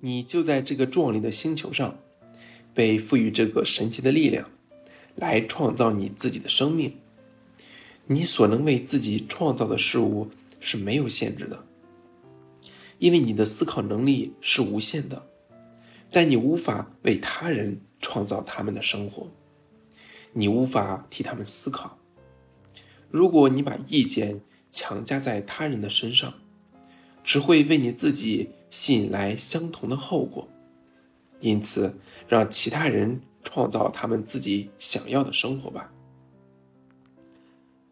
你就在这个壮丽的星球上，被赋予这个神奇的力量，来创造你自己的生命。你所能为自己创造的事物是没有限制的，因为你的思考能力是无限的。但你无法为他人创造他们的生活，你无法替他们思考。如果你把意见强加在他人的身上，只会为你自己吸引来相同的后果。因此，让其他人创造他们自己想要的生活吧。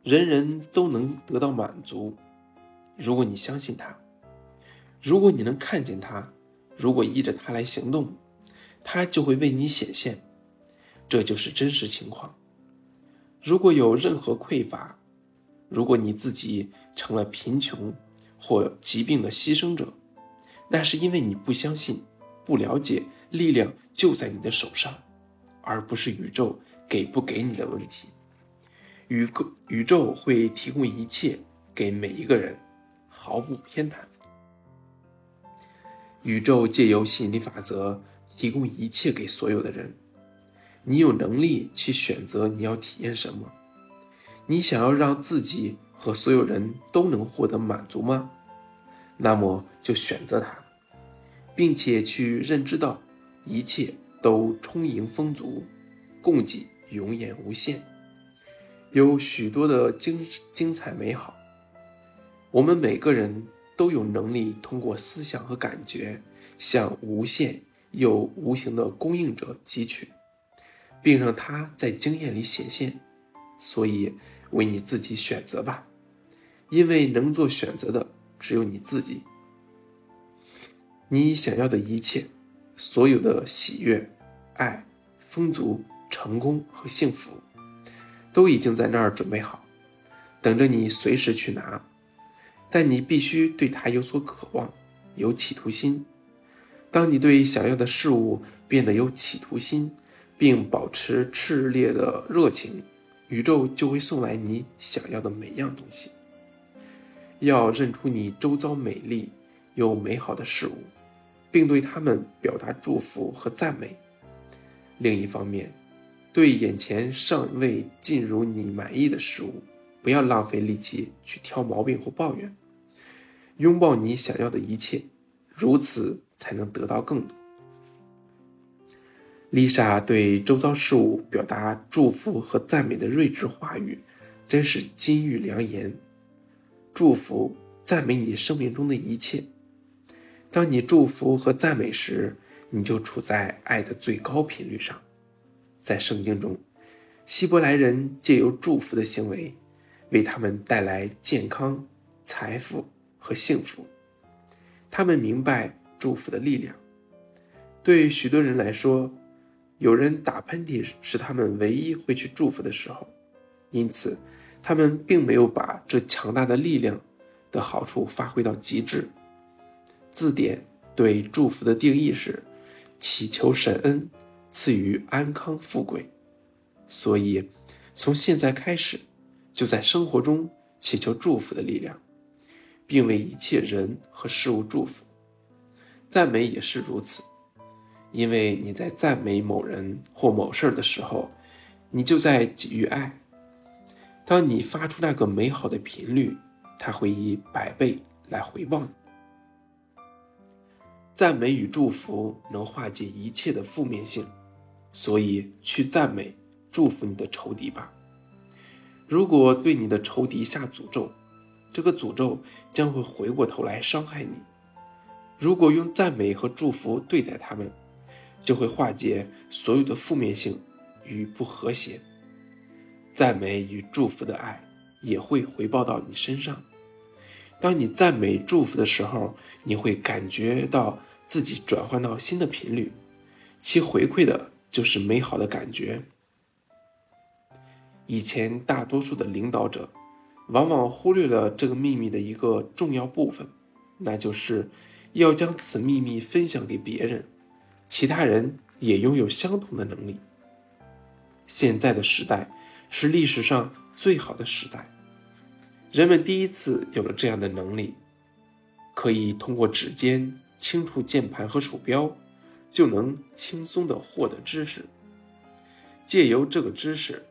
人人都能得到满足，如果你相信他，如果你能看见他。如果依着他来行动，他就会为你显现，这就是真实情况。如果有任何匮乏，如果你自己成了贫穷或疾病的牺牲者，那是因为你不相信、不了解力量就在你的手上，而不是宇宙给不给你的问题。宇宙宇宙会提供一切给每一个人，毫不偏袒。宇宙借由吸引力法则提供一切给所有的人。你有能力去选择你要体验什么。你想要让自己和所有人都能获得满足吗？那么就选择它，并且去认知到一切都充盈丰足，供给永远无限，有许多的精精彩美好。我们每个人。都有能力通过思想和感觉向无限又无形的供应者汲取，并让它在经验里显现。所以，为你自己选择吧，因为能做选择的只有你自己。你想要的一切，所有的喜悦、爱、丰足、成功和幸福，都已经在那儿准备好，等着你随时去拿。但你必须对它有所渴望，有企图心。当你对想要的事物变得有企图心，并保持炽烈的热情，宇宙就会送来你想要的每样东西。要认出你周遭美丽又美好的事物，并对他们表达祝福和赞美。另一方面，对眼前尚未进入你满意的事物。不要浪费力气去挑毛病或抱怨，拥抱你想要的一切，如此才能得到更多。丽莎对周遭事物表达祝福和赞美的睿智话语，真是金玉良言。祝福、赞美你生命中的一切。当你祝福和赞美时，你就处在爱的最高频率上。在圣经中，希伯来人借由祝福的行为。为他们带来健康、财富和幸福。他们明白祝福的力量。对许多人来说，有人打喷嚏是他们唯一会去祝福的时候，因此他们并没有把这强大的力量的好处发挥到极致。字典对祝福的定义是：祈求神恩赐予安康富贵。所以，从现在开始。就在生活中祈求祝福的力量，并为一切人和事物祝福。赞美也是如此，因为你在赞美某人或某事儿的时候，你就在给予爱。当你发出那个美好的频率，它会以百倍来回报你。赞美与祝福能化解一切的负面性，所以去赞美、祝福你的仇敌吧。如果对你的仇敌下诅咒，这个诅咒将会回过头来伤害你；如果用赞美和祝福对待他们，就会化解所有的负面性与不和谐。赞美与祝福的爱也会回报到你身上。当你赞美祝福的时候，你会感觉到自己转换到新的频率，其回馈的就是美好的感觉。以前大多数的领导者，往往忽略了这个秘密的一个重要部分，那就是要将此秘密分享给别人，其他人也拥有相同的能力。现在的时代是历史上最好的时代，人们第一次有了这样的能力，可以通过指尖轻触键盘和鼠标，就能轻松地获得知识。借由这个知识，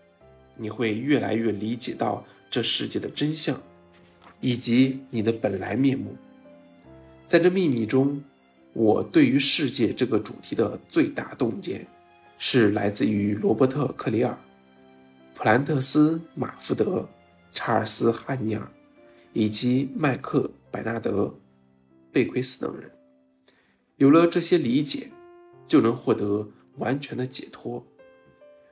你会越来越理解到这世界的真相，以及你的本来面目。在这秘密中，我对于世界这个主题的最大洞见，是来自于罗伯特·克里尔、普兰特斯·马福德、查尔斯·汉尼尔以及麦克·白纳德·贝奎斯等人。有了这些理解，就能获得完全的解脱。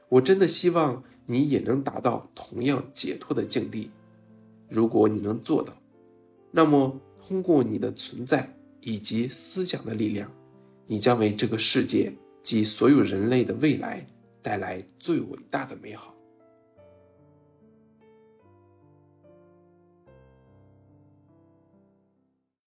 我真的希望你也能达到同样解脱的境地。如果你能做到，那么。通过你的存在以及思想的力量，你将为这个世界及所有人类的未来带来最伟大的美好。